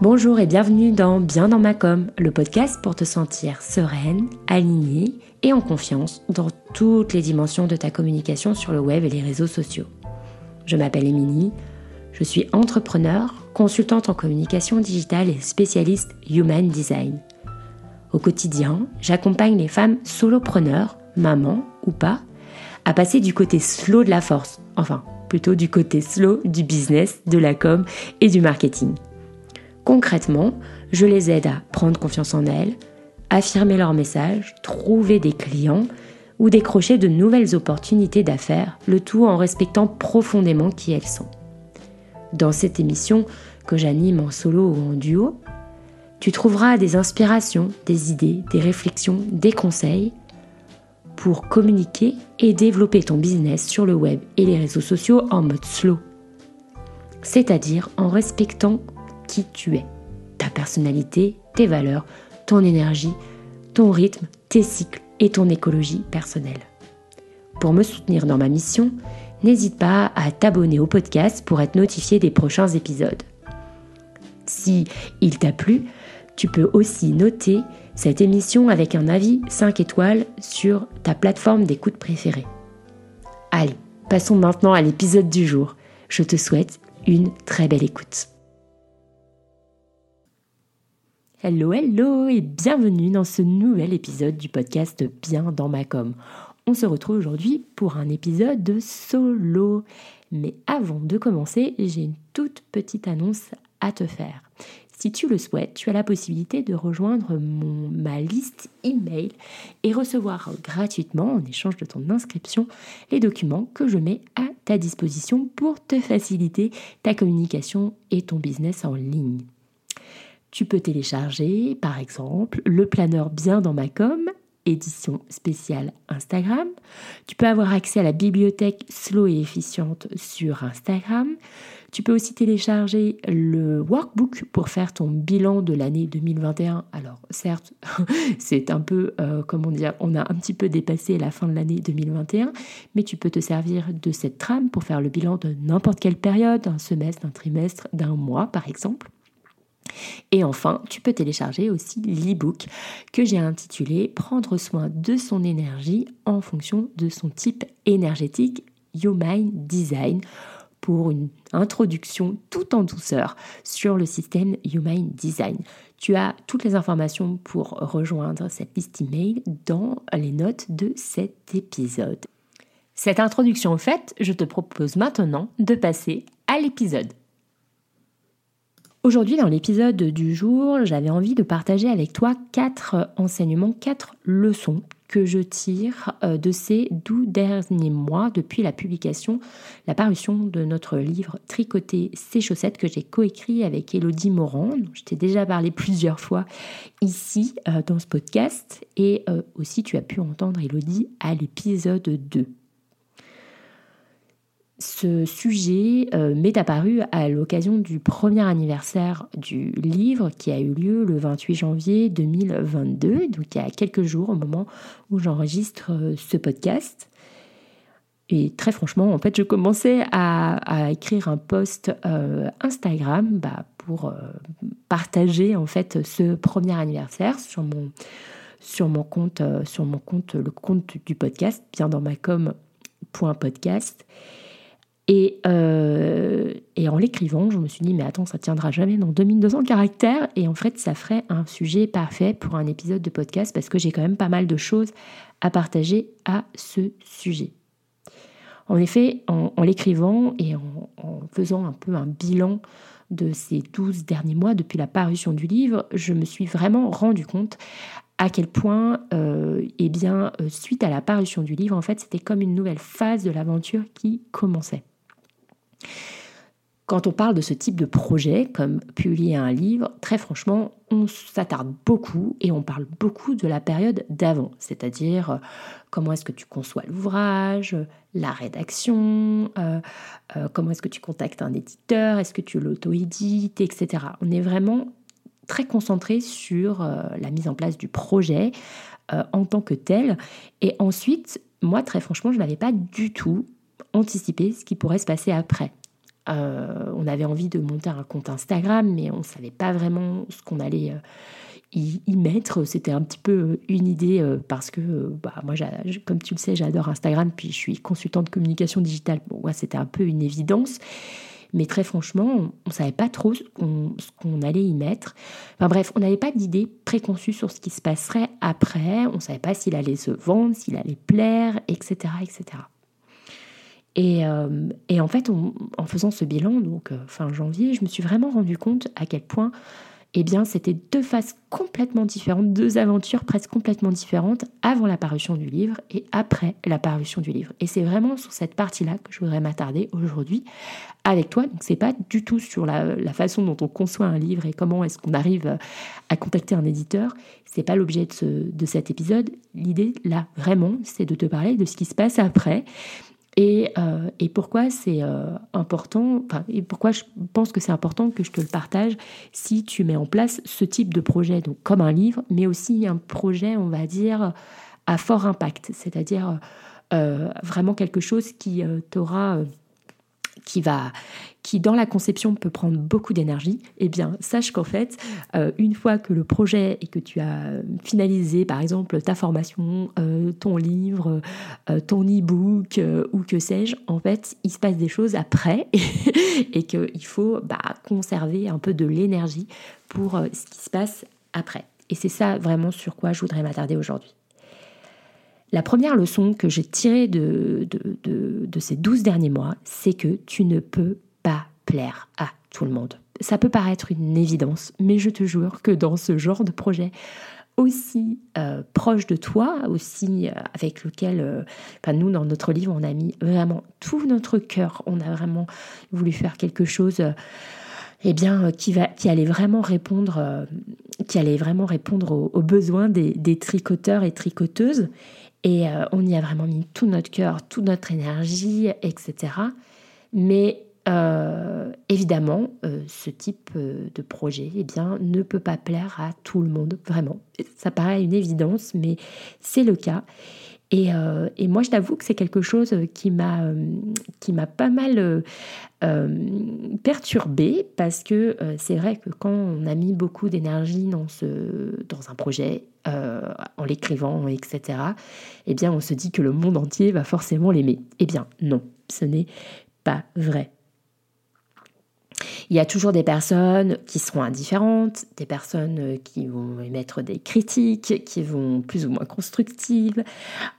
Bonjour et bienvenue dans Bien dans ma com, le podcast pour te sentir sereine, alignée et en confiance dans toutes les dimensions de ta communication sur le web et les réseaux sociaux. Je m'appelle Émilie, je suis entrepreneur, consultante en communication digitale et spécialiste Human Design. Au quotidien, j'accompagne les femmes solopreneurs, mamans ou pas, à passer du côté slow de la force, enfin plutôt du côté slow du business, de la com et du marketing. Concrètement, je les aide à prendre confiance en elles, affirmer leur message, trouver des clients ou décrocher de nouvelles opportunités d'affaires, le tout en respectant profondément qui elles sont. Dans cette émission que j'anime en solo ou en duo, tu trouveras des inspirations, des idées, des réflexions, des conseils pour communiquer et développer ton business sur le web et les réseaux sociaux en mode slow, c'est-à-dire en respectant qui tu es, ta personnalité, tes valeurs, ton énergie, ton rythme, tes cycles et ton écologie personnelle. Pour me soutenir dans ma mission, n'hésite pas à t'abonner au podcast pour être notifié des prochains épisodes. Si il t'a plu, tu peux aussi noter cette émission avec un avis 5 étoiles sur ta plateforme d'écoute préférée. Allez, passons maintenant à l'épisode du jour. Je te souhaite une très belle écoute. Hello, hello et bienvenue dans ce nouvel épisode du podcast Bien dans ma com. On se retrouve aujourd'hui pour un épisode de solo. Mais avant de commencer, j'ai une toute petite annonce à te faire. Si tu le souhaites, tu as la possibilité de rejoindre mon, ma liste email et recevoir gratuitement, en échange de ton inscription, les documents que je mets à ta disposition pour te faciliter ta communication et ton business en ligne. Tu peux télécharger, par exemple, le planeur Bien dans ma com, édition spéciale Instagram. Tu peux avoir accès à la bibliothèque Slow et efficiente sur Instagram. Tu peux aussi télécharger le workbook pour faire ton bilan de l'année 2021. Alors certes, c'est un peu, euh, comment dire, on a un petit peu dépassé la fin de l'année 2021, mais tu peux te servir de cette trame pour faire le bilan de n'importe quelle période, un semestre, d'un trimestre, d'un mois par exemple. Et enfin, tu peux télécharger aussi l'e-book que j'ai intitulé Prendre soin de son énergie en fonction de son type énergétique Mind Design pour une introduction tout en douceur sur le système Mind Design. Tu as toutes les informations pour rejoindre cette liste email dans les notes de cet épisode. Cette introduction faite, je te propose maintenant de passer à l'épisode. Aujourd'hui, dans l'épisode du jour, j'avais envie de partager avec toi quatre enseignements, quatre leçons que je tire euh, de ces douze derniers mois depuis la publication, la parution de notre livre Tricoter ses chaussettes que j'ai coécrit avec Elodie Morand. Je t'ai déjà parlé plusieurs fois ici euh, dans ce podcast et euh, aussi tu as pu entendre Elodie à l'épisode 2 ce sujet euh, m'est apparu à l'occasion du premier anniversaire du livre qui a eu lieu le 28 janvier 2022, donc il y a quelques jours au moment où j'enregistre euh, ce podcast. Et très franchement, en fait, je commençais à, écrire un post euh, Instagram bah, pour partager en fait ce premier anniversaire sur mon sur mon compte sur mon compte le compte du podcast bien dans ma com.podcast. Et, euh, et en l'écrivant, je me suis dit, mais attends, ça tiendra jamais dans 2200 caractères. Et en fait, ça ferait un sujet parfait pour un épisode de podcast parce que j'ai quand même pas mal de choses à partager à ce sujet. En effet, en, l'écrivant et en, en, faisant un peu un bilan de ces 12 derniers mois depuis la parution du livre, je me suis vraiment rendu compte à quel point, euh, eh bien, euh, suite à la parution du livre, en fait, c'était comme une nouvelle phase de l'aventure qui commençait. Quand on parle de ce type de projet, comme publier un livre, très franchement, on s'attarde beaucoup et on parle beaucoup de la période d'avant, c'est-à-dire euh, comment est-ce que tu conçois l'ouvrage, la rédaction, euh, euh, comment est-ce que tu contactes un éditeur, est-ce que tu l'auto-édites, etc. On est vraiment très concentré sur la mise en place du projet en tant que tel. Et ensuite, moi, très franchement, je n'avais pas du tout anticipé ce qui pourrait se passer après. on avait envie de monter un compte Instagram, mais on ne savait pas vraiment ce qu'on allait y, mettre. C'était un petit peu une idée parce que, bah, moi, comme tu le sais, j'adore Instagram, puis je suis consultante de communication digitale. Bon, c'était un peu une évidence. Mais très franchement, on ne savait pas trop ce qu'on allait y mettre. Enfin bref, on n'avait pas d'idée préconçue sur ce qui se passerait après. On ne savait pas s'il allait se vendre, s'il allait plaire, etc. etc. Et, euh, et en fait, en faisant ce bilan, donc euh, fin janvier, je me suis vraiment rendu compte à quel point eh bien, c'était deux phases complètement différentes, deux aventures presque complètement différentes avant la parution du livre et après la parution du livre. Et c'est vraiment sur cette partie-là que je voudrais m'attarder aujourd'hui avec toi. Donc, c'est pas du tout sur la, façon dont on conçoit un livre et comment est-ce qu'on arrive à contacter un éditeur. C'est pas l'objet de, de cet épisode. L'idée, là, vraiment, c'est de te parler de ce qui se passe après euh, et, pourquoi c'est euh, important, et pourquoi je pense que c'est important que je te le partage si tu mets en place ce type de projet, donc comme un livre, mais aussi un projet, on va dire, à fort impact, c'est-à-dire euh, vraiment quelque chose qui t'aura qui va, qui dans la conception peut prendre beaucoup d'énergie, eh bien, sache qu'en fait, euh, une fois que le projet et que tu as finalisé, par exemple, ta formation, euh, ton livre, euh, ton e-book ou que sais-je, en fait, il se passe des choses après et, qu'il faut bah, conserver un peu de l'énergie pour ce qui se passe après. Et c'est ça vraiment sur quoi je voudrais m'attarder aujourd'hui. La première leçon que j'ai tirée de, de, ces douze derniers mois, c'est que tu ne peux pas plaire à tout le monde. Ça peut paraître une évidence, mais je te jure que dans ce genre de projet aussi euh, proche de toi, aussi euh, avec lequel, euh, nous, dans notre livre, on a mis vraiment tout notre cœur, on a vraiment voulu faire quelque chose eh bien, qui, va, qui allait vraiment répondre, qui allait vraiment répondre aux, besoins des, des, tricoteurs et tricoteuses. Et euh, on y a vraiment mis tout notre cœur, toute notre énergie, etc. Mais euh, évidemment, euh, ce type de projet eh bien, ne peut pas plaire à tout le monde, vraiment. Ça paraît une évidence, mais c'est le cas. Et, et, moi, je t'avoue que c'est quelque chose qui m'a qui m'a pas mal perturbée parce que c'est vrai que quand on a mis beaucoup d'énergie dans ce dans un projet euh, en l'écrivant, etc., eh bien, on se dit que le monde entier va forcément l'aimer. Eh bien, non, ce n'est pas vrai. Il y a toujours des personnes qui seront indifférentes, des personnes euh, qui vont émettre des critiques, qui vont plus ou moins constructives.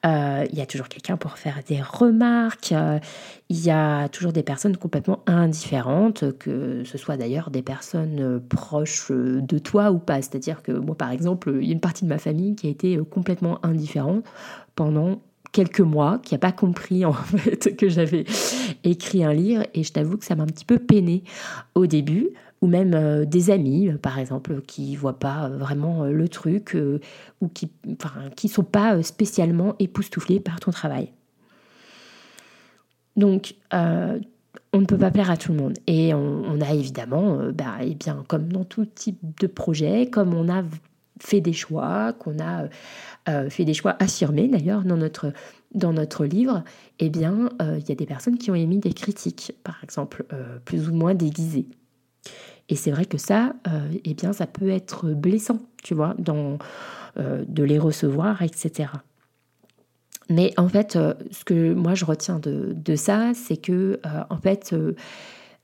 Euh, il y a toujours quelqu'un pour faire des remarques. Euh, il y a toujours des personnes complètement indifférentes, que ce soit d'ailleurs des personnes proches de toi ou pas. C'est-à-dire que moi, par exemple, il y a une partie de ma famille qui a été complètement indifférente pendant quelques mois, qui n'a pas compris en fait que j'avais écrit un livre et je t'avoue que ça m'a un petit peu peiné au début ou même euh, des amis par exemple qui voient pas euh, vraiment euh, le truc ou qui enfin, qui sont pas spécialement époustouflés par ton travail. Donc on ne peut pas plaire à tout le monde. Et on, a évidemment, bah, et eh bien, comme dans tout type de projet, comme on a fait des choix, qu'on a euh, fait des choix affirmés d'ailleurs dans notre, dans notre livre, eh bien, euh, il y a des personnes qui ont émis des critiques, par exemple, euh, plus ou moins déguisées. Et c'est vrai que ça, eh bien, ça peut être blessant, tu vois, dans, de les recevoir, etc. Mais en fait, ce que moi je retiens de, de ça, c'est que, en fait,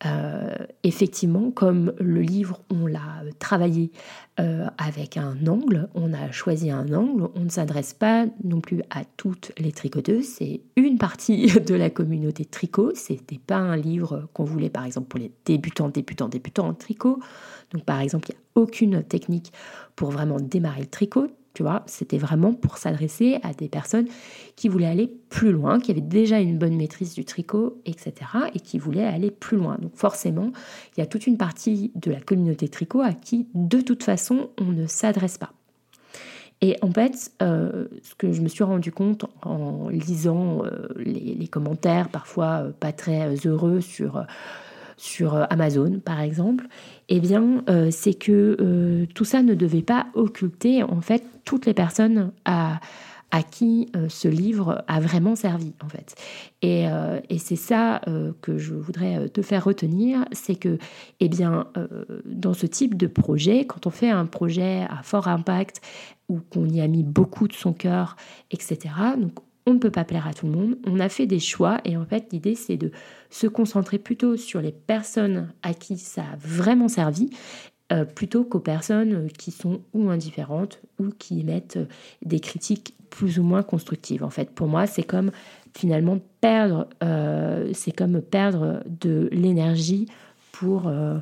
euh, effectivement, comme le livre, on l'a travaillé euh, avec un angle, on a choisi un angle, on ne s'adresse pas non plus à toutes les tricoteuses, c'est une partie de la communauté tricot, c'était pas un livre qu'on voulait par exemple pour les débutants, débutants, débutants en tricot. Donc par exemple, il n'y a aucune technique pour vraiment démarrer le tricot. Tu vois, c'était vraiment pour s'adresser à des personnes qui voulaient aller plus loin, qui avaient déjà une bonne maîtrise du tricot, etc. et qui voulaient aller plus loin. Donc forcément, il y a toute une partie de la communauté tricot à qui, de toute façon, on ne s'adresse pas. Et en fait, euh, ce que je me suis rendu compte en lisant euh, les, commentaires, parfois euh, pas très heureux sur sur euh, Amazon par exemple, eh bien euh, c'est que euh, tout ça ne devait pas occulter en fait toutes les personnes à, à qui ce livre a vraiment servi en fait. Et, et c'est ça que je voudrais te faire retenir, c'est que eh bien, dans ce type de projet, quand on fait un projet à fort impact ou qu'on y a mis beaucoup de son cœur, etc., donc on ne peut pas plaire à tout le monde. On a fait des choix et en fait l'idée c'est de se concentrer plutôt sur les personnes à qui ça a vraiment servi euh, plutôt qu'aux personnes qui sont ou indifférentes ou qui émettent des critiques plus ou moins constructives. En fait, pour moi, c'est comme finalement perdre, euh, c'est comme perdre de l'énergie pour euh,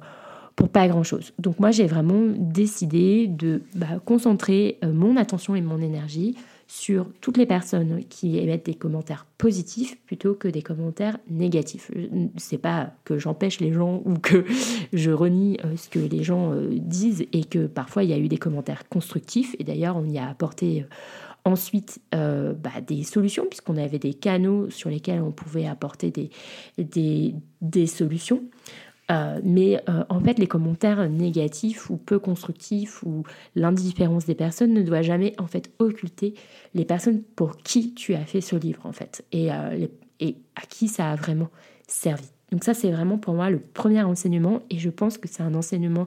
pour pas grand chose. Donc moi, j'ai vraiment décidé de bah, concentrer mon attention et mon énergie sur toutes les personnes qui émettent des commentaires positifs plutôt que des commentaires négatifs. C'est pas que j'empêche les gens ou que je renie euh, ce que les gens euh, disent et que parfois il y a eu des commentaires constructifs et d'ailleurs on y a apporté euh, ensuite bah, des solutions puisqu'on avait des canaux sur lesquels on pouvait apporter des, des, des solutions. Euh, mais euh, en fait, les commentaires négatifs ou peu constructifs ou l'indifférence des personnes ne doit jamais en fait occulter les personnes pour qui tu as fait ce livre en fait et, euh, et à qui ça a vraiment servi. Donc ça, c'est vraiment pour moi le premier enseignement et je pense que c'est un enseignement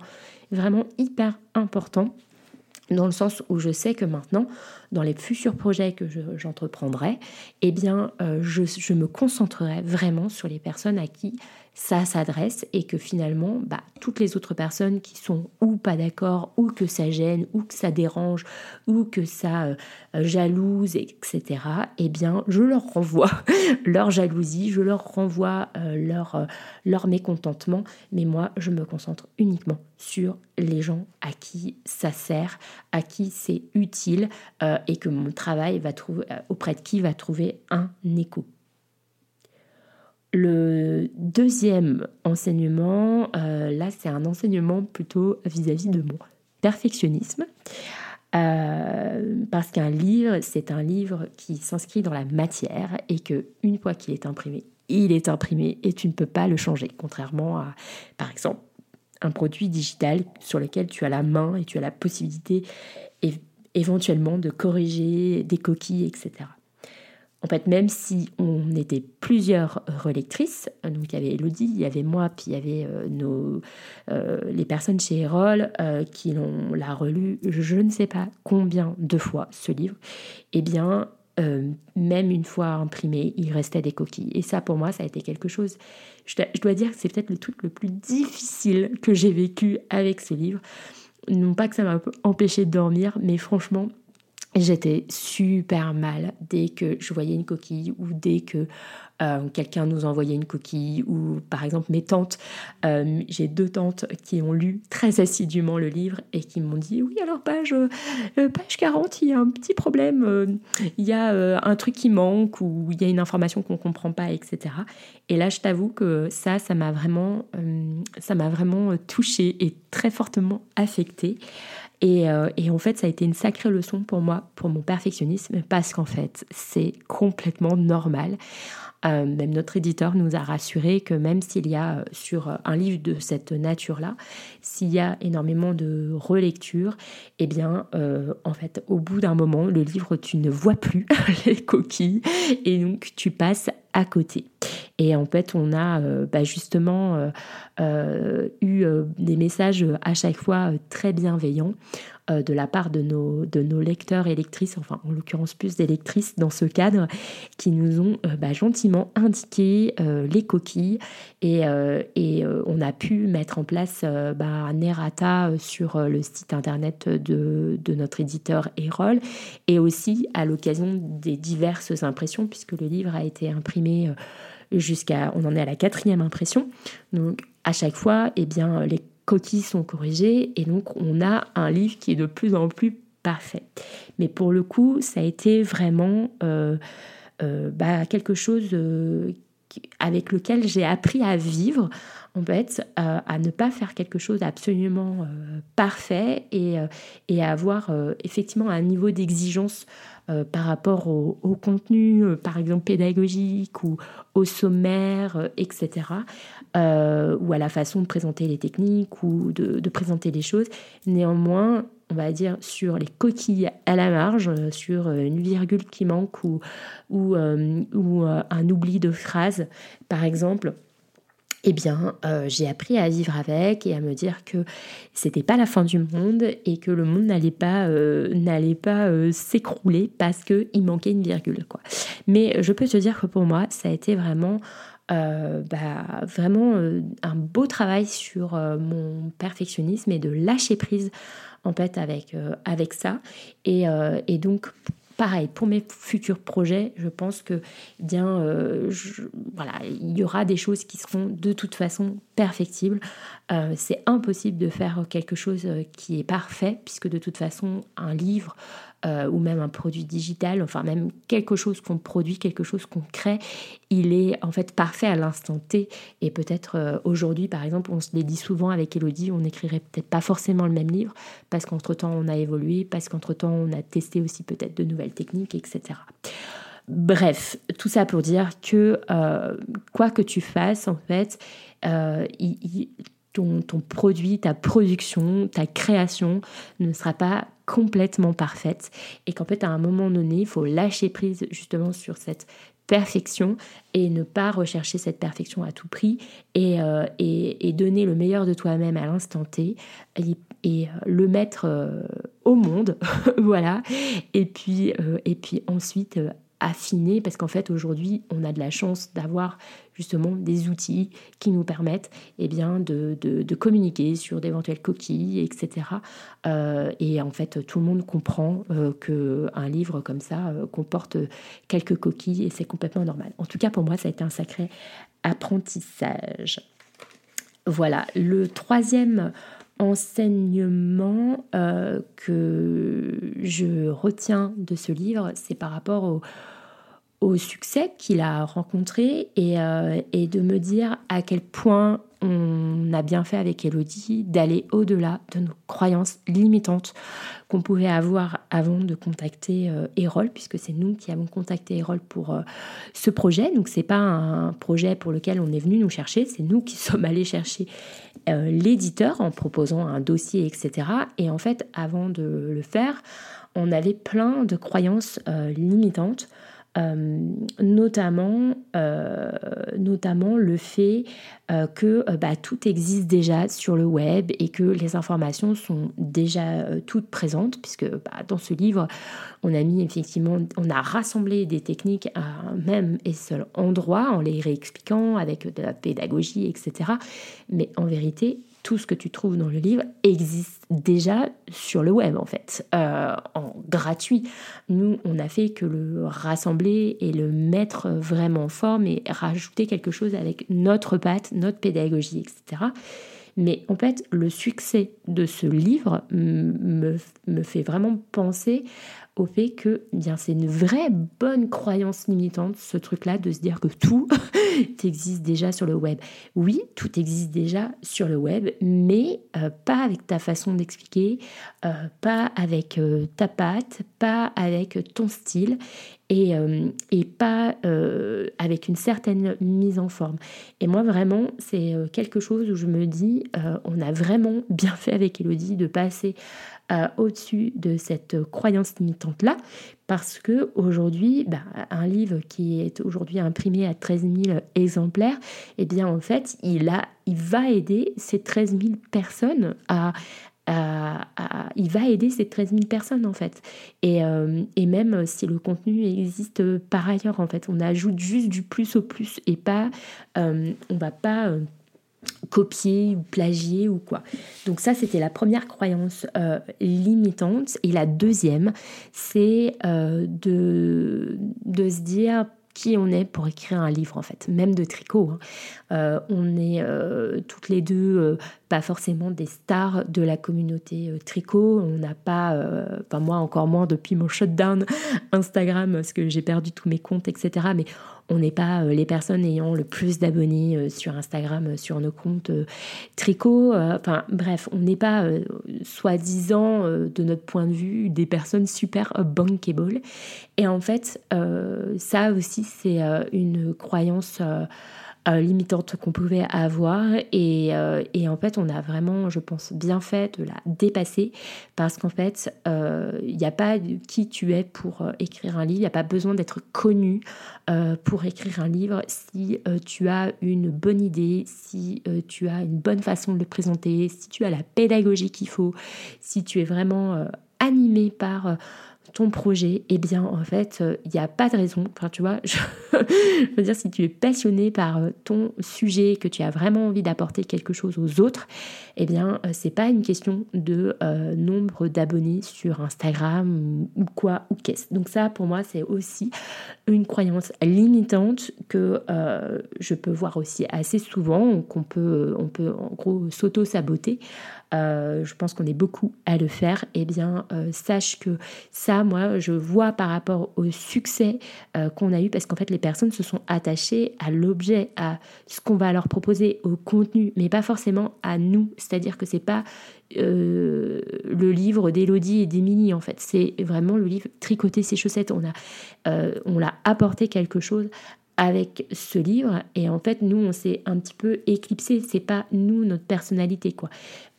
vraiment hyper important dans le sens où je sais que maintenant, dans les futurs projets que j'entreprendrai, eh bien, je, je, me concentrerai vraiment sur les personnes à qui ça s'adresse et que finalement, bah, toutes les autres personnes qui sont ou pas d'accord, ou que ça gêne, ou que ça dérange, ou que ça euh, jalouse, etc., eh bien, je leur renvoie leur jalousie, je leur renvoie euh, leur, euh, leur mécontentement, mais moi, je me concentre uniquement sur les gens à qui ça sert, à qui c'est utile, et que mon travail va trouver, auprès de qui va trouver un écho. Le deuxième enseignement, euh, là c'est un enseignement plutôt vis-à-vis de mon perfectionnisme. Euh, parce qu'un livre, c'est un livre qui s'inscrit dans la matière et que une fois qu'il est imprimé, il est imprimé et tu ne peux pas le changer. Contrairement à, par exemple, un produit digital sur lequel tu as la main et tu as la possibilité éventuellement de corriger des coquilles, etc. En fait, même si on était plusieurs relectrices, donc il y avait Elodie, il y avait moi, puis il y avait euh, nos, euh, les personnes chez Erol euh, qui l'ont l'a relu, je ne sais pas combien de fois ce livre, eh bien, même une fois imprimé, il restait des coquilles. Et ça, pour moi, ça a été quelque chose. Je dois, je dois dire que c'est peut-être le truc le plus difficile que j'ai vécu avec ce livre. Non pas que ça m'a empêché de dormir, mais franchement, J'étais super mal dès que je voyais une coquille ou dès que euh, quelqu'un nous envoyait une coquille ou par exemple mes tantes, euh, j'ai deux tantes qui ont lu très assidûment le livre et qui m'ont dit oui alors page, euh, page 40 il y a un petit problème, il y a un truc qui manque ou il y a une information qu'on ne comprend pas etc. Et là je t'avoue que ça ça m'a vraiment ça m'a vraiment touchée et très fortement affectée. Euh, et, en fait, ça a été une sacrée leçon pour moi, pour mon perfectionnisme, parce qu'en fait, c'est complètement normal. Euh, même notre éditeur nous a rassuré que même s'il y a euh, sur un livre de cette nature-là, s'il y a énormément de relecture, eh bien, en fait, au bout d'un moment, le livre, tu ne vois plus les coquilles et donc tu passes à côté. Et en fait, on a bah, justement eu des messages à chaque fois très bienveillants euh, de la part de nos, de nos lecteurs et lectrices, enfin en l'occurrence plus des lectrices dans ce cadre, qui nous ont euh, bah, gentiment indiqué euh, les coquilles et, et on a pu mettre en place bah, un errata sur le site internet de, de notre éditeur Erol et aussi à l'occasion des diverses impressions puisque le livre a été imprimé jusqu'à, on en est à la quatrième impression. Donc à chaque fois, eh bien, les coquilles sont corrigées et donc on a un livre qui est de plus en plus parfait. Mais pour le coup, ça a été vraiment euh, euh, bah, quelque chose euh, avec lequel j'ai appris à vivre, en fait, à ne pas faire quelque chose d'absolument parfait et, et, à avoir effectivement un niveau d'exigence par rapport au, au contenu, par exemple pédagogique ou au sommaire, etc ou à la façon de présenter les techniques ou de, présenter les choses. Néanmoins, on va dire, sur les coquilles à la marge, sur une virgule qui manque ou, ou, un oubli de phrase, par exemple, eh bien, euh, j'ai appris à vivre avec et à me dire que c'était pas la fin du monde et que le monde n'allait pas euh, n'allait pas euh, s'écrouler parce que il manquait une virgule, quoi. Mais je peux te dire que pour moi, ça a été vraiment bah, vraiment un beau travail sur mon perfectionnisme et de lâcher prise en fait avec, avec ça. Et, et donc pareil, pour mes futurs projets, je pense que bien, euh, voilà, il y aura des choses qui seront de toute façon perfectibles. Euh, c'est impossible de faire quelque chose euh, qui est parfait, puisque de toute façon, un livre euh, ou même un produit digital, enfin même quelque chose qu'on produit, quelque chose qu'on crée, il est en fait parfait à l'instant T. Et peut-être euh, aujourd'hui, par exemple, on se les dit souvent avec Elodie, on n'écrirait peut-être pas forcément le même livre, parce qu'entre-temps on a évolué, parce qu'entre-temps on a testé aussi peut-être de nouvelles techniques, etc. Bref, tout ça pour dire que euh, quoi que tu fasses, en fait, ton, ton, produit, ta production, ta création ne sera pas complètement parfaite et qu'en fait à un moment donné il faut lâcher prise justement sur cette perfection et ne pas rechercher cette perfection à tout prix et, euh, et, donner le meilleur de toi-même à l'instant T et, et, euh, le mettre euh, au monde. Voilà. Et puis et puis ensuite affiner parce qu'en fait aujourd'hui on a de la chance d'avoir justement des outils qui nous permettent eh bien, de, communiquer sur d'éventuelles coquilles, etc. Euh, et en fait tout le monde comprend euh, qu'un livre comme ça euh, comporte quelques coquilles et c'est complètement normal. En tout cas pour moi ça a été un sacré apprentissage. Voilà, le troisième enseignement que je retiens de ce livre, c'est par rapport au, au succès qu'il a rencontré euh, et, de me dire à quel point on a bien fait avec Elodie d'aller au-delà de nos croyances limitantes qu'on pouvait avoir avant de contacter euh, Erol, puisque c'est nous qui avons contacté Erol pour euh, ce projet. Donc c'est pas un projet pour lequel on est venu nous chercher, c'est nous qui sommes allés chercher l'éditeur en proposant un dossier, etc. Et en fait, avant de le faire, on avait plein de croyances limitantes euh, notamment, euh, notamment le fait euh, que bah, tout existe déjà sur le web et que les informations sont déjà toutes présentes, puisque bah, dans ce livre, on a on a rassemblé des techniques à un même et seul endroit en les réexpliquant avec de la pédagogie, etc. Mais en vérité, tout ce que tu trouves dans le livre existe déjà sur le web en fait, euh, en gratuit. Nous, on a fait que le rassembler et le mettre vraiment en forme et rajouter quelque chose avec notre patte, notre pédagogie, etc. Mais en fait, le succès de ce livre me, me fait vraiment penser au fait que bien c'est une vraie bonne croyance limitante ce truc-là de se dire que tout existe déjà sur le web. Oui, tout existe déjà sur le web, mais euh, pas avec ta façon d'expliquer, euh, pas avec euh, ta patte, pas avec ton style et, et pas avec une certaine mise en forme. Et moi vraiment, c'est quelque chose où je me dis, on a vraiment bien fait avec Elodie de passer au-dessus de cette croyance limitante-là, parce que aujourd'hui, bah, un livre qui est aujourd'hui imprimé à 13 000 exemplaires, eh bien en fait, il, a, il va aider ces 13 000 personnes à, il va aider ces 13 000 personnes en fait. Et, euh, et, même si le contenu existe par ailleurs en fait, on ajoute juste du plus au plus et pas, euh, on va pas euh, copier ou plagier ou quoi. Donc ça, c'était la première croyance euh, limitante. Et la deuxième, c'est euh, de, de se dire qui on est pour écrire un livre en fait, même de tricot. Hein. Euh, on est toutes les deux pas forcément des stars de la communauté tricot. On n'a pas, enfin moi encore moins depuis mon shutdown Instagram parce que j'ai perdu tous mes comptes, etc. Mais on n'est pas euh, les personnes ayant le plus d'abonnés euh, sur Instagram, euh, sur nos comptes tricot. Enfin bref, on n'est pas soi-disant de notre point de vue des personnes super bankable. Et en fait, ça aussi c'est une croyance limitantes qu'on pouvait avoir. Et, et, en fait, on a vraiment, je pense, bien fait de la dépasser. Parce qu'en fait, il n'y a pas qui tu es pour écrire un livre, il n'y a pas besoin d'être connu pour écrire un livre. Si tu as une bonne idée, si tu as une bonne façon de le présenter, si tu as la pédagogie qu'il faut, si tu es vraiment animé par ton projet, eh bien en fait, il euh, n'y a pas de raison. Enfin, tu vois, je, veux dire, si tu es passionné par euh, ton sujet, que tu as vraiment envie d'apporter quelque chose aux autres, eh bien, euh, c'est pas une question de nombre d'abonnés sur Instagram ou, quoi ou qu'est-ce. Donc ça, pour moi, c'est aussi une croyance limitante que je peux voir aussi assez souvent, qu'on peut, on peut en gros s'auto-saboter je pense qu'on est beaucoup à le faire, eh bien, sache que ça, moi, je vois par rapport au succès euh, qu'on a eu, parce qu'en fait, les personnes se sont attachées à l'objet, à ce qu'on va leur proposer, au contenu, mais pas forcément à nous. C'est-à-dire que c'est pas le livre d'Elodie et d'Émilie, en fait. C'est vraiment le livre Tricoter ses chaussettes. On a, on l'a apporté quelque chose avec ce livre. Et en fait nous on s'est un petit peu éclipsé c'est pas nous notre personnalité quoi.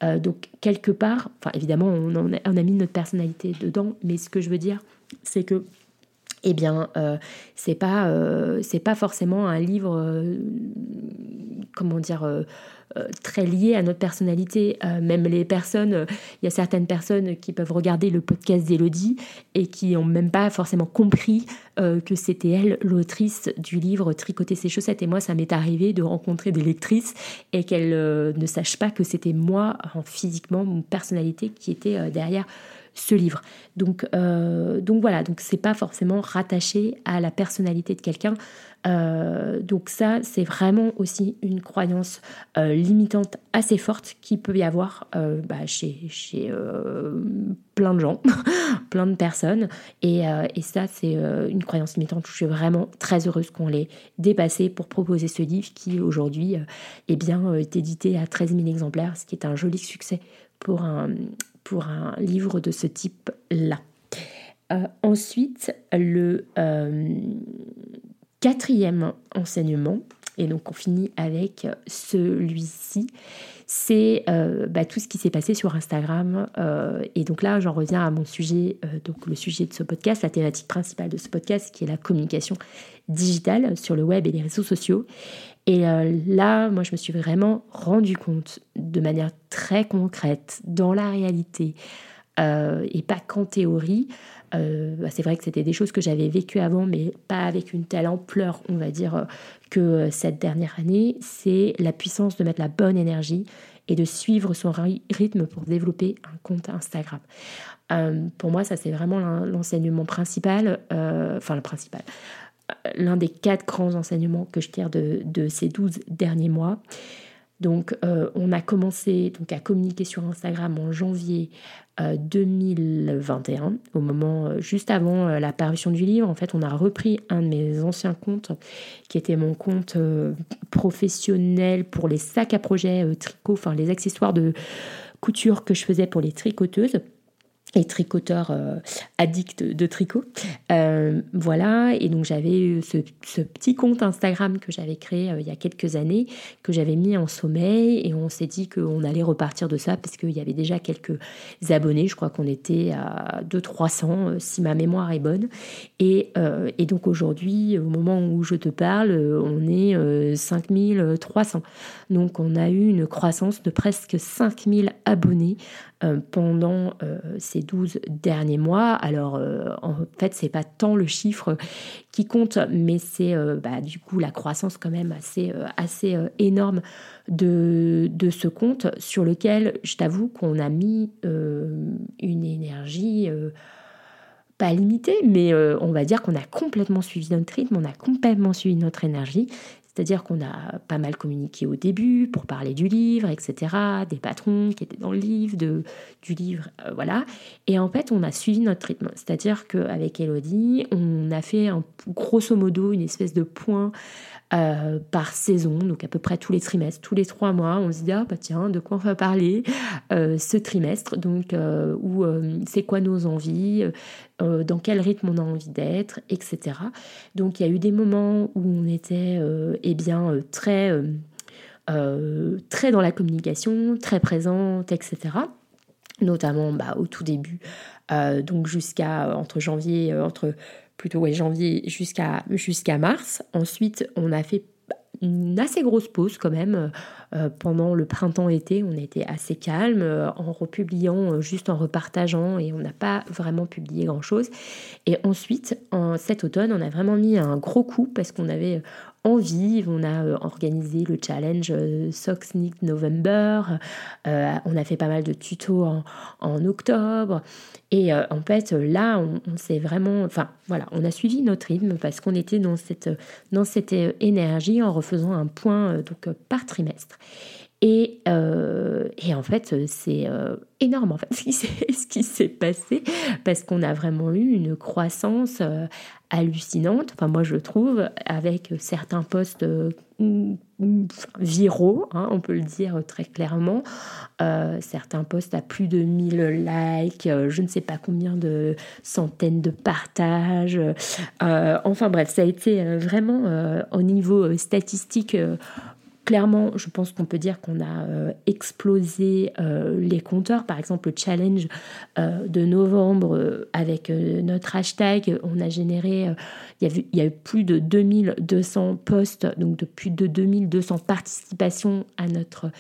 Euh, donc quelque part enfin évidemment on, a, mis notre personnalité dedans. Mais ce que je veux dire c'est que eh bien, euh, c'est pas, euh, c'est pas forcément un livre, comment dire, très lié à notre personnalité. même les personnes, il y a certaines personnes qui peuvent regarder le podcast d'Elodie et qui n'ont même pas forcément compris que c'était elle l'autrice du livre Tricoter ses chaussettes. Et moi, ça m'est arrivé de rencontrer des lectrices et qu'elles ne sachent pas que c'était moi, physiquement, mon personnalité qui était derrière ce livre. Donc, euh, donc voilà, donc c'est pas forcément rattaché à la personnalité de quelqu'un. Euh, donc ça, c'est vraiment aussi une croyance euh, limitante assez forte qui peut y avoir bah, chez, plein de gens, plein de personnes. Et, ça, c'est une croyance limitante. Je suis vraiment très heureuse qu'on l'ait dépassé pour proposer ce livre qui aujourd'hui est bien est édité à 13 000 exemplaires, ce qui est un joli succès pour un, livre de ce type-là. Euh, ensuite, le euh, quatrième enseignement, et donc on finit avec celui-ci, c'est euh, bah, tout ce qui s'est passé sur Instagram. et donc là, j'en reviens à mon sujet, donc le sujet de ce podcast, la thématique principale de ce podcast, qui est la communication digitale sur le web et les réseaux sociaux. Et euh, là, moi, je me suis vraiment rendu compte de manière très concrète, dans la réalité, euh, et pas qu'en théorie. Euh, bah, c'est vrai que c'était des choses que j'avais vécues avant, mais pas avec une telle ampleur, on va dire, que cette dernière année. C'est la puissance de mettre la bonne énergie et de suivre son rythme pour développer un compte Instagram. pour moi, ça c'est vraiment l'enseignement principal, enfin le principal, l'un des quatre grands enseignements que je tire de, ces 12 derniers mois. Donc, euh, on a commencé donc, à communiquer sur Instagram en janvier 2021, euh, au moment euh, juste avant la parution du livre. En fait, on a repris un de mes anciens comptes, qui était mon compte professionnel pour les sacs à projet tricot, enfin les accessoires de couture que je faisais pour les tricoteuses et tricoteur euh, addict de tricot. Euh, voilà, et donc j'avais ce, petit compte Instagram que j'avais créé euh, il y a quelques années, que j'avais mis en sommeil, et on s'est dit qu'on allait repartir de ça parce qu'il y avait déjà quelques abonnés, je crois qu'on était à 200-300 si ma mémoire est bonne. Et, et donc aujourd'hui, au moment où je te parle, on est 5300. Donc on a eu une croissance de presque 5000 abonnés euh, pendant euh, ces 12 derniers mois. Alors, euh, en fait, c'est pas tant le chiffre qui compte, mais c'est bah, du coup la croissance quand même assez, assez énorme de, de, ce compte sur lequel je t'avoue qu'on a mis une énergie pas limitée, mais on va dire qu'on a complètement suivi notre rythme, on a complètement suivi notre énergie. C'est-à-dire qu'on a pas mal communiqué au début pour parler du livre, etc., des patrons qui étaient dans le livre, de, du livre, euh, voilà. Et en fait, on a suivi notre rythme. C'est-à-dire qu'avec Elodie, on a fait grosso modo une espèce de point par saison, donc à peu près tous les trimestres, tous les trois mois, on se dit ah bah tiens de quoi on va parler ce trimestre, donc où c'est quoi nos envies, dans quel rythme on a envie d'être, etc. Donc il y a eu des moments où on était eh bien très très dans la communication, très présente, etc notamment bah, au tout début, euh, donc jusqu'à euh, entre janvier, euh, entre plutôt ouais, janvier jusqu'à mars. Ensuite, on a fait une assez grosse pause quand même pendant le printemps-été. On était assez calme en republiant, juste en repartageant et on n'a pas vraiment publié grand-chose. Et ensuite, en cet automne, on a vraiment mis un gros coup parce qu'on avait en vive. On a euh, organisé le challenge euh, Socksneak November. Euh, on a fait pas mal de tutos en, octobre. Et en fait, là, on, s'est vraiment. Enfin, voilà, on a suivi notre rythme parce qu'on était dans cette, dans cette énergie en refaisant un point donc, par trimestre. Et, et, en fait, c'est énorme en fait ce qui s'est passé parce qu'on a vraiment eu une croissance hallucinante, enfin moi je trouve, avec certains postes euh, viraux, hein, on peut le dire très clairement, euh, certains posts à plus de 1000 likes, euh, je ne sais pas combien de centaines de partages, enfin bref, ça a été vraiment au niveau statistique clairement, je pense qu'on peut dire qu'on a euh, explosé euh, les compteurs. Par exemple, le challenge euh, de novembre avec notre hashtag, on a généré, il, y a eu plus de 2200 posts, donc de plus de 2200 participations à notre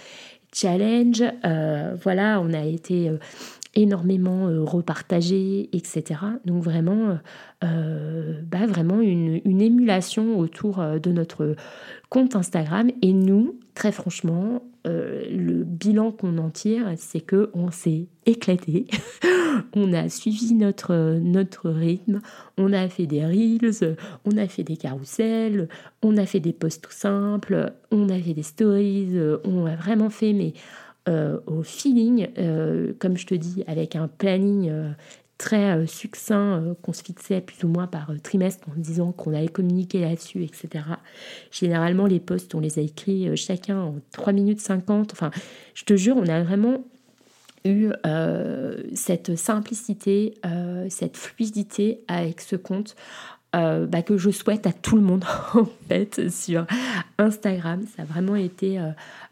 challenge. voilà, on a été énormément repartagé, etc. Donc vraiment, bah vraiment une, émulation autour de notre compte Instagram. Et nous, très franchement, euh, le bilan qu'on en tire, c'est que on s'est éclaté. on a suivi notre, notre rythme. On a fait des reels, on a fait des carousels, on a fait des posts tout simples, on a fait des stories. On a vraiment fait, mais euh, au feeling, euh, comme je te dis, avec un planning très euh, succinct euh, qu'on se fixait plus ou moins par euh, trimestre en disant qu'on allait communiquer là-dessus, etc. Généralement, les posts, on les a écrits chacun en 3 minutes 50. Enfin, je te jure, on a vraiment eu cette simplicité, cette fluidité avec ce compte. Bah, que je souhaite à tout le monde en fait sur Instagram. Ça a vraiment été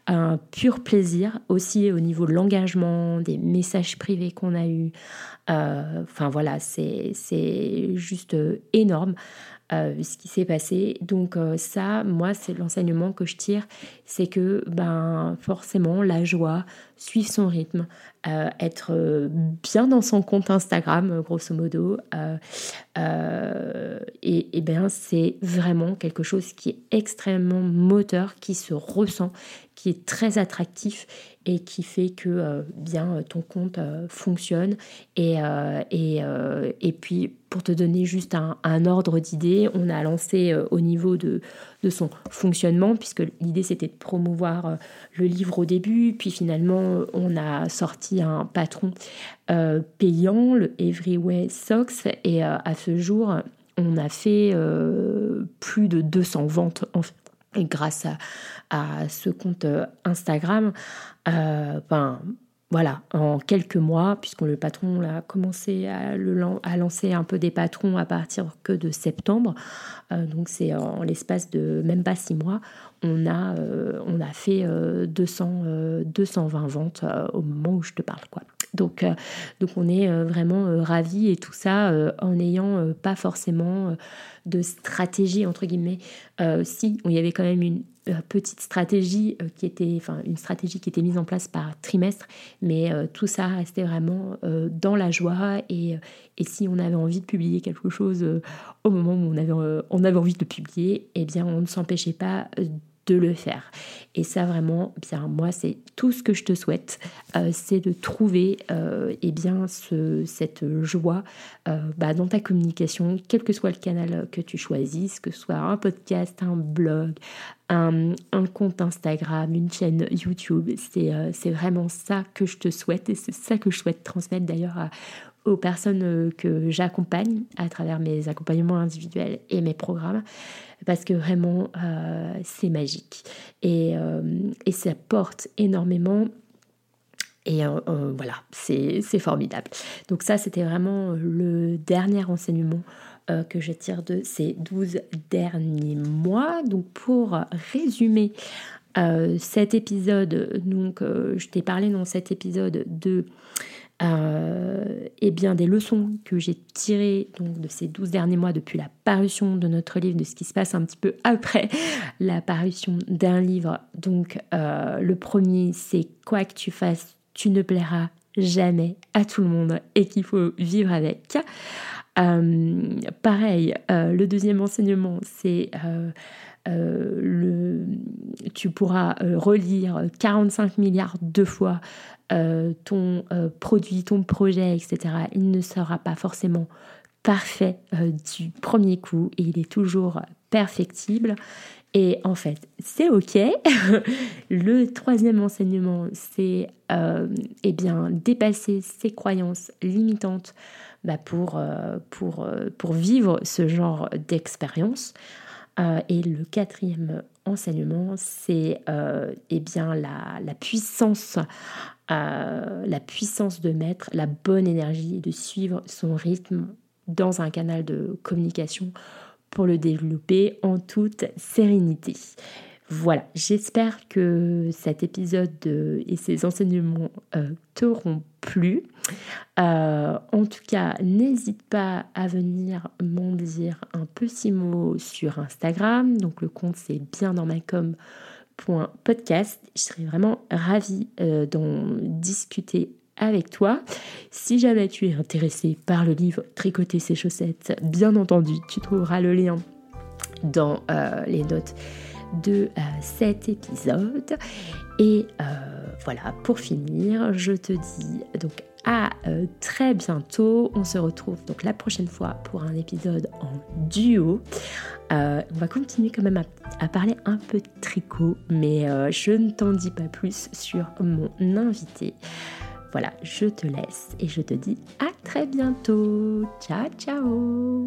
un pur plaisir aussi au niveau de l'engagement, des messages privés qu'on a eus. Euh, enfin voilà, c'est juste énorme. Euh, ce qui s'est passé. Donc euh, ça, moi, c'est l'enseignement que je tire, c'est que ben forcément la joie, suivre son rythme, euh, être bien dans son compte Instagram, grosso modo, et, et bien c'est vraiment quelque chose qui est extrêmement moteur, qui se ressent, qui est très attractif et qui fait que bien ton compte fonctionne. Et, et, et puis pour te donner juste un, ordre d'idée, on a lancé euh, au niveau de, son fonctionnement, puisque l'idée c'était de promouvoir euh, le livre au début, puis finalement on a sorti un patron euh, payant, le Everyway Socks, et à ce jour on a fait plus de 200 ventes en grâce à, ce compte Instagram. ben, voilà, en quelques mois, puisque le patron a commencé à, lancer un peu des patrons à partir que de septembre, euh, donc c'est en l'espace de même pas six mois, on a, euh, on a fait 200, euh, 220 ventes au moment où je te parle. Quoi. Donc, donc on est vraiment ravis et tout ça en n'ayant pas forcément de stratégie, entre guillemets. si, il y avait quand même une petite stratégie euh, qui était, enfin une stratégie qui était mise en place par trimestre, mais euh, tout ça restait vraiment dans la joie et, et, si on avait envie de publier quelque chose au moment où on avait, on avait envie de publier, eh bien on ne s'empêchait pas de le faire. Et ça vraiment, bien moi, c'est tout ce que je te souhaite, euh, c'est de trouver euh, eh bien ce, cette joie euh, bah, dans ta communication, quel que soit le canal que tu choisisses, que ce soit un podcast, un blog, un, un compte Instagram, une chaîne YouTube. C'est, c'est vraiment ça que je te souhaite et c'est ça que je souhaite transmettre d'ailleurs aux personnes que j'accompagne à travers mes accompagnements individuels et mes programmes parce que vraiment c'est magique et, et ça porte énormément et euh, euh, voilà, c'est formidable. Donc ça, c'était vraiment le dernier enseignement euh, que je tire de ces 12 derniers mois. Donc pour résumer cet épisode, donc je t'ai parlé dans cet épisode de eh bien, des leçons que j'ai tirées donc, de ces 12 derniers mois depuis la parution de notre livre, de ce qui se passe un petit peu après la parution d'un livre. Donc, le premier, c'est quoi que tu fasses, tu ne plairas jamais à tout le monde et qu'il faut vivre avec. Euh, pareil, euh, le deuxième enseignement, c'est euh, tu pourras relire 45 milliards de fois ton produit, ton projet, etc. Il ne sera pas forcément parfait du premier coup et il est toujours perfectible. Et en fait, c'est OK. le troisième enseignement, c'est euh, eh bien, dépasser ses croyances limitantes bah, pour, euh, pour, euh, pour vivre ce genre d'expérience. Et le quatrième enseignement, c'est eh bien, puissance, la puissance de mettre la bonne énergie et de suivre son rythme dans un canal de communication pour le développer en toute sérénité. Voilà, j'espère que cet épisode et ces enseignements euh, t'auront plu. Euh, en tout cas, n'hésite pas à venir m'en dire un petit mot sur Instagram. Donc le compte c'est bien dans ma podcast. Je serais vraiment ravie euh, d'en discuter avec toi. Si jamais tu es intéressé par le livre Tricoter ses chaussettes, bien entendu, tu trouveras le lien dans euh, les notes de euh, cet épisode. Et euh, voilà, pour finir, je te dis donc à très bientôt. On se retrouve donc la prochaine fois pour un épisode en duo. on va continuer quand même à, à, parler un peu de tricot, mais je ne t'en dis pas plus sur mon invité. Voilà, je te laisse et je te dis à très bientôt. Ciao, ciao